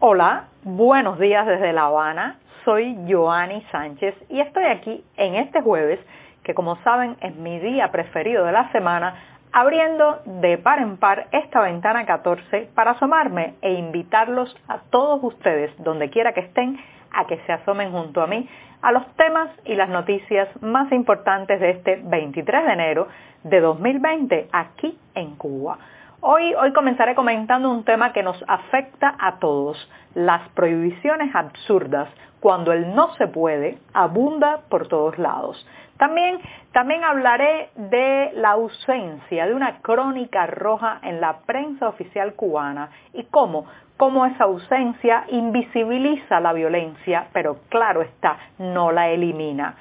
Hola, buenos días desde La Habana. Soy Joanny Sánchez y estoy aquí en este jueves, que como saben es mi día preferido de la semana, abriendo de par en par esta ventana 14 para asomarme e invitarlos a todos ustedes, donde quiera que estén, a que se asomen junto a mí a los temas y las noticias más importantes de este 23 de enero de 2020 aquí en Cuba. Hoy, hoy comenzaré comentando un tema que nos afecta a todos, las prohibiciones absurdas, cuando el no se puede abunda por todos lados. También, también hablaré de la ausencia de una crónica roja en la prensa oficial cubana y cómo, cómo esa ausencia invisibiliza la violencia, pero claro está, no la elimina.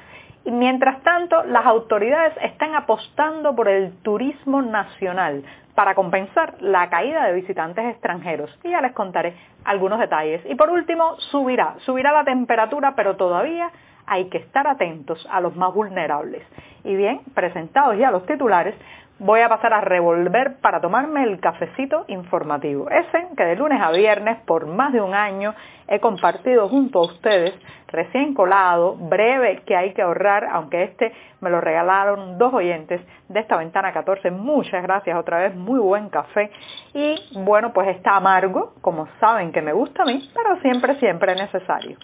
Y mientras tanto, las autoridades están apostando por el turismo nacional para compensar la caída de visitantes extranjeros. Y ya les contaré algunos detalles. Y por último, subirá, subirá la temperatura, pero todavía hay que estar atentos a los más vulnerables. Y bien, presentados ya los titulares, voy a pasar a revolver para tomarme el cafecito informativo. Ese que de lunes a viernes por más de un año he compartido junto a ustedes, recién colado, breve, que hay que ahorrar, aunque este me lo regalaron dos oyentes de esta ventana 14. Muchas gracias otra vez, muy buen café. Y bueno, pues está amargo, como saben que me gusta a mí, pero siempre, siempre es necesario.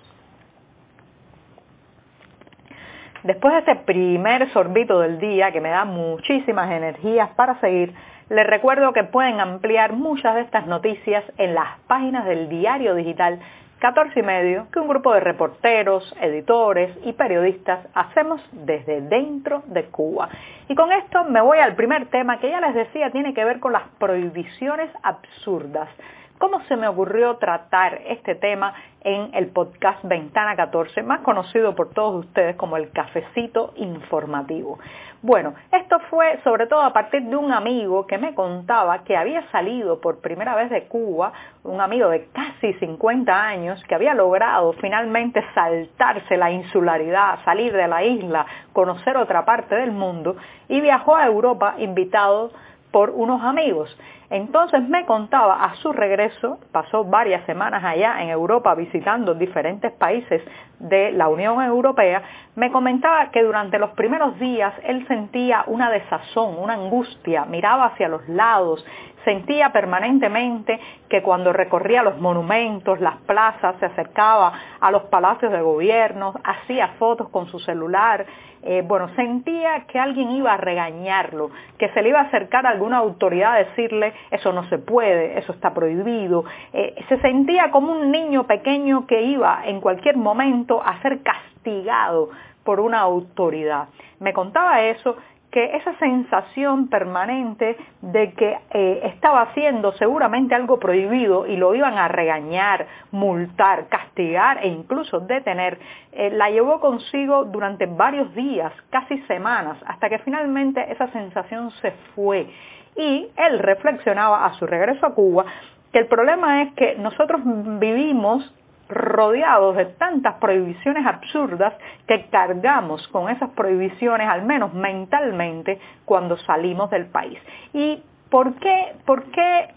Después de este primer sorbito del día que me da muchísimas energías para seguir, les recuerdo que pueden ampliar muchas de estas noticias en las páginas del diario digital 14 y medio que un grupo de reporteros, editores y periodistas hacemos desde dentro de Cuba. Y con esto me voy al primer tema que ya les decía tiene que ver con las prohibiciones absurdas cómo se me ocurrió tratar este tema en el podcast Ventana 14, más conocido por todos ustedes como el cafecito informativo. Bueno, esto fue sobre todo a partir de un amigo que me contaba que había salido por primera vez de Cuba, un amigo de casi 50 años que había logrado finalmente saltarse la insularidad, salir de la isla, conocer otra parte del mundo y viajó a Europa invitado por unos amigos. Entonces me contaba a su regreso, pasó varias semanas allá en Europa visitando diferentes países de la Unión Europea, me comentaba que durante los primeros días él sentía una desazón, una angustia, miraba hacia los lados, sentía permanentemente que cuando recorría los monumentos, las plazas, se acercaba a los palacios de gobierno, hacía fotos con su celular, eh, bueno, sentía que alguien iba a regañarlo, que se le iba a acercar a alguna autoridad a decirle eso no se puede, eso está prohibido. Eh, se sentía como un niño pequeño que iba en cualquier momento a ser castigado por una autoridad. Me contaba eso que esa sensación permanente de que eh, estaba haciendo seguramente algo prohibido y lo iban a regañar, multar, castigar e incluso detener, eh, la llevó consigo durante varios días, casi semanas, hasta que finalmente esa sensación se fue. Y él reflexionaba a su regreso a Cuba que el problema es que nosotros vivimos rodeados de tantas prohibiciones absurdas que cargamos con esas prohibiciones, al menos mentalmente, cuando salimos del país. ¿Y por qué, por qué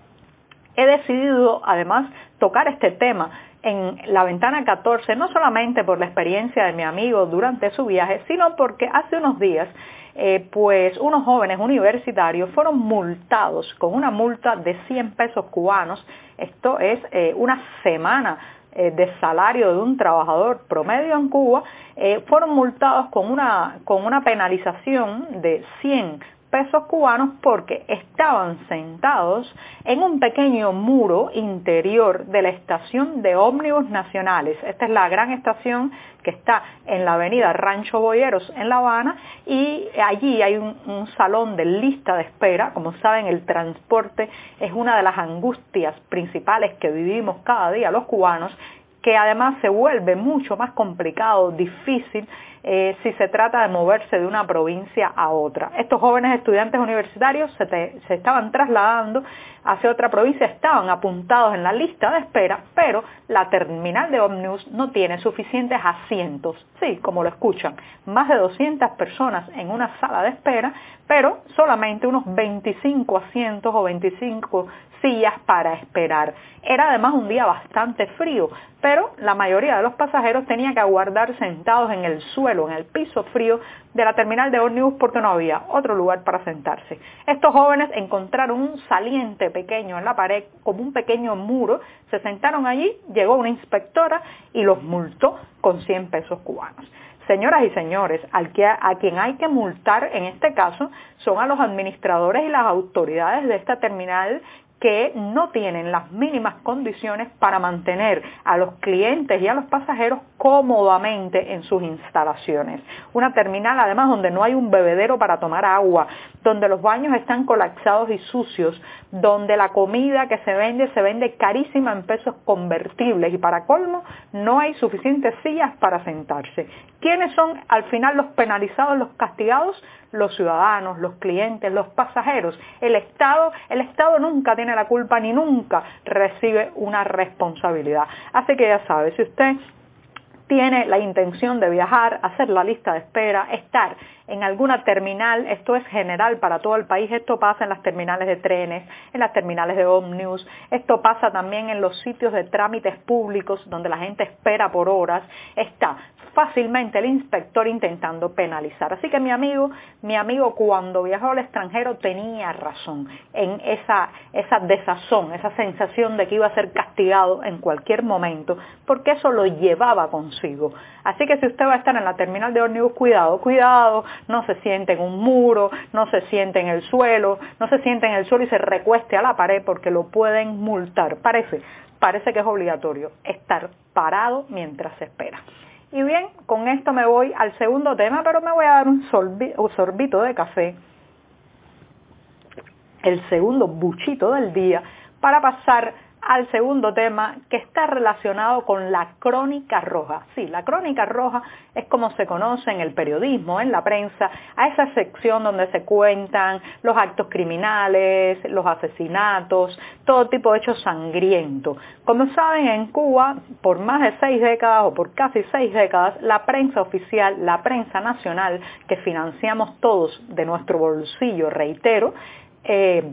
he decidido además tocar este tema? en la ventana 14, no solamente por la experiencia de mi amigo durante su viaje, sino porque hace unos días, eh, pues unos jóvenes universitarios fueron multados con una multa de 100 pesos cubanos, esto es eh, una semana de salario de un trabajador promedio en Cuba, eh, fueron multados con una, con una penalización de 100 pesos cubanos porque estaban sentados en un pequeño muro interior de la estación de ómnibus nacionales. Esta es la gran estación que está en la avenida Rancho Boyeros en La Habana y allí hay un, salón de lista de espera. Como saben, el transporte es una de las angustias principales que vivimos cada día los cubanos que además se vuelve mucho más complicado, difícil eh, si se trata de moverse de una provincia a otra. Estos jóvenes estudiantes universitarios se, se estaban trasladando hacia otra provincia, estaban apuntados en la lista de espera, pero la terminal de Omnibus no tiene suficientes asientos. Sí, como lo escuchan, más de 200 personas en una sala de espera, pero solamente unos 25 asientos o 25 sillas para esperar. Era además un día bastante frío, pero la mayoría de los pasajeros tenían que aguardar sentados en el suelo, en el piso frío de la terminal de ómnibus porque no había otro lugar para sentarse. Estos jóvenes encontraron un saliente pequeño en la pared, como un pequeño muro, se sentaron allí, llegó una inspectora y los multó con 100 pesos cubanos. Señoras y señores, a quien hay que multar en este caso son a los administradores y las autoridades de esta terminal que no tienen las mínimas condiciones para mantener a los clientes y a los pasajeros cómodamente en sus instalaciones. Una terminal además donde no hay un bebedero para tomar agua, donde los baños están colapsados y sucios, donde la comida que se vende se vende carísima en pesos convertibles y para colmo no hay suficientes sillas para sentarse. ¿Quiénes son al final los penalizados, los castigados? Los ciudadanos, los clientes, los pasajeros. El Estado, el Estado nunca tiene la culpa ni nunca recibe una responsabilidad. Así que ya sabe, si usted tiene la intención de viajar, hacer la lista de espera, estar en alguna terminal, esto es general para todo el país, esto pasa en las terminales de trenes, en las terminales de ómnibus, esto pasa también en los sitios de trámites públicos donde la gente espera por horas, está fácilmente el inspector intentando penalizar. Así que mi amigo, mi amigo cuando viajó al extranjero tenía razón en esa, esa desazón, esa sensación de que iba a ser castigado en cualquier momento, porque eso lo llevaba consigo. Así que si usted va a estar en la terminal de ómnibus, cuidado, cuidado, no se siente en un muro, no se siente en el suelo, no se siente en el suelo y se recueste a la pared porque lo pueden multar. Parece, parece que es obligatorio estar parado mientras se espera. Y bien, con esto me voy al segundo tema, pero me voy a dar un, sorbito de café, el segundo buchito del día, para pasar al segundo tema que está relacionado con la crónica roja. Sí, la crónica roja es como se conoce en el periodismo, en la prensa, a esa sección donde se cuentan los actos criminales, los asesinatos, todo tipo de hechos sangrientos. Como saben, en Cuba, por más de seis décadas o por casi seis décadas, la prensa oficial, la prensa nacional, que financiamos todos de nuestro bolsillo, reitero, eh,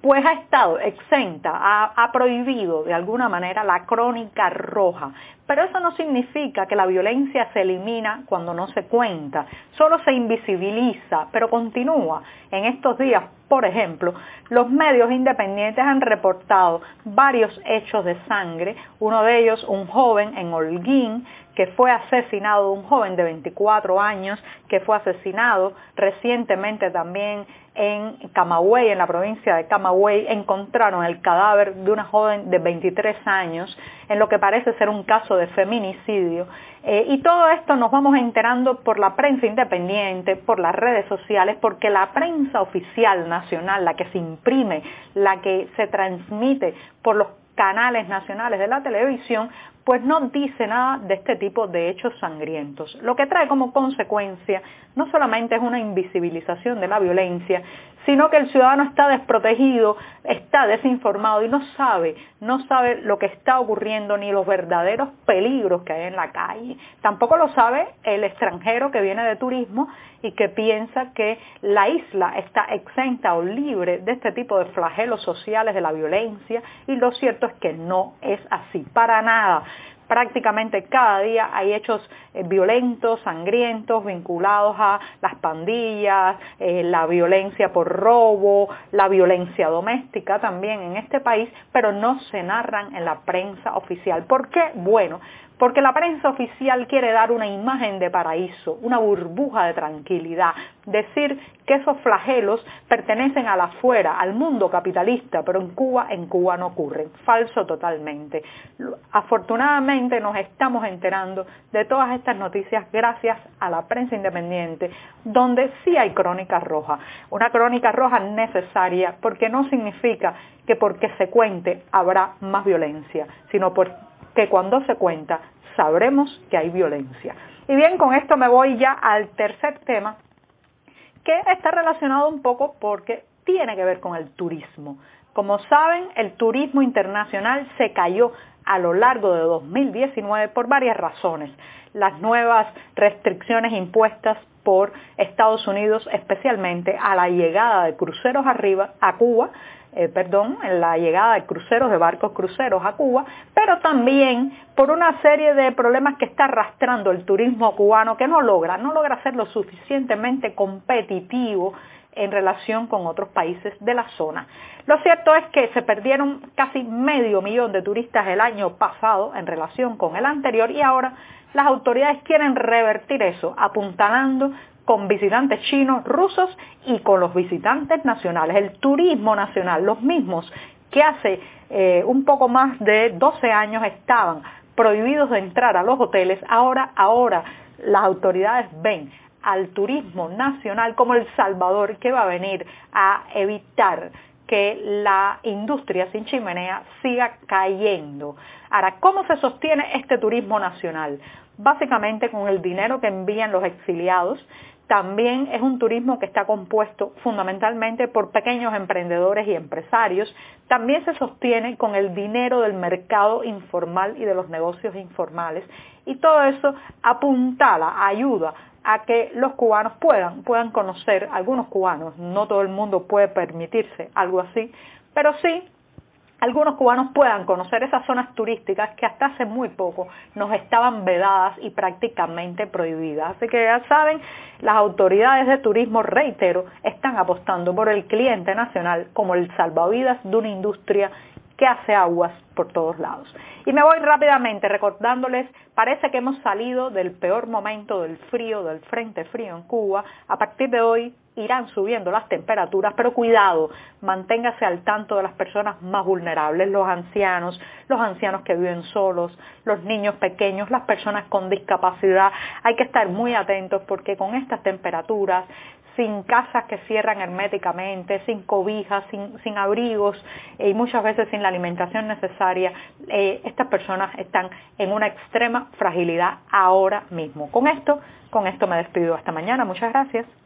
pues ha estado exenta, ha, prohibido de alguna manera la crónica roja. Pero eso no significa que la violencia se elimina cuando no se cuenta, solo se invisibiliza, pero continúa. En estos días, por ejemplo, los medios independientes han reportado varios hechos de sangre, uno de ellos un joven en Holguín que fue asesinado, un joven de 24 años que fue asesinado recientemente también en Camagüey, en la provincia de Camagüey, encontraron el cadáver de una joven de 23 años en lo que parece ser un caso de feminicidio. Eh, y todo esto nos vamos enterando por la prensa independiente, por las redes sociales, porque la prensa oficial nacional, la que se imprime, la que se transmite por los canales nacionales de la televisión, pues no dice nada de este tipo de hechos sangrientos. Lo que trae como consecuencia no solamente es una invisibilización de la violencia, sino que el ciudadano está desprotegido, está desinformado y no sabe, no sabe lo que está ocurriendo ni los verdaderos peligros que hay en la calle. Tampoco lo sabe el extranjero que viene de turismo y que piensa que la isla está exenta o libre de este tipo de flagelos sociales de la violencia y lo cierto es que no es así, para nada prácticamente cada día hay hechos eh, violentos, sangrientos, vinculados a las pandillas, eh, la violencia por robo, la violencia doméstica también en este país, pero no se narran en la prensa oficial. ¿Por qué? Bueno, porque la prensa oficial quiere dar una imagen de paraíso, una burbuja de tranquilidad, decir que esos flagelos pertenecen a la afuera, al mundo capitalista, pero en Cuba, en Cuba no ocurren. Falso totalmente. Afortunadamente nos estamos enterando de todas estas noticias gracias a la prensa independiente, donde sí hay crónica roja. Una crónica roja necesaria porque no significa que porque se cuente habrá más violencia, sino porque cuando se cuenta sabremos que hay violencia. Y bien, con esto me voy ya al tercer tema, que está relacionado un poco porque tiene que ver con el turismo. Como saben, el turismo internacional se cayó a lo largo de 2019 por varias razones. Las nuevas restricciones impuestas por Estados Unidos, especialmente a la llegada de cruceros arriba a Cuba, eh, perdón, en la llegada de cruceros, de barcos cruceros a Cuba, pero también por una serie de problemas que está arrastrando el turismo cubano que no logra, no logra ser lo suficientemente competitivo en relación con otros países de la zona. Lo cierto es que se perdieron casi medio millón de turistas el año pasado en relación con el anterior y ahora las autoridades quieren revertir eso, apuntalando con visitantes chinos, rusos y con los visitantes nacionales. El turismo nacional, los mismos que hace eh, un poco más de 12 años estaban prohibidos de entrar a los hoteles, ahora, ahora las autoridades ven al turismo nacional como el Salvador que va a venir a evitar que la industria sin chimenea siga cayendo. Ahora, ¿cómo se sostiene este turismo nacional? Básicamente con el dinero que envían los exiliados. También es un turismo que está compuesto fundamentalmente por pequeños emprendedores y empresarios. También se sostiene con el dinero del mercado informal y de los negocios informales. Y todo eso apuntala, ayuda a que los cubanos puedan, puedan conocer, algunos cubanos, no todo el mundo puede permitirse algo así, pero sí algunos cubanos puedan conocer esas zonas turísticas que hasta hace muy poco nos estaban vedadas y prácticamente prohibidas. Así que ya saben, las autoridades de turismo, reitero, están apostando por el cliente nacional como el salvavidas de una industria que hace aguas por todos lados. Y me voy rápidamente recordándoles, parece que hemos salido del peor momento del frío, del frente frío en Cuba. A partir de hoy irán subiendo las temperaturas, pero cuidado, manténgase al tanto de las personas más vulnerables, los ancianos, los ancianos que viven solos, los niños pequeños, las personas con discapacidad. Hay que estar muy atentos porque con estas temperaturas sin casas que cierran herméticamente, sin cobijas, sin, abrigos y muchas veces sin la alimentación necesaria, eh, estas personas están en una extrema fragilidad ahora mismo. Con esto, con esto me despido hasta mañana. Muchas gracias.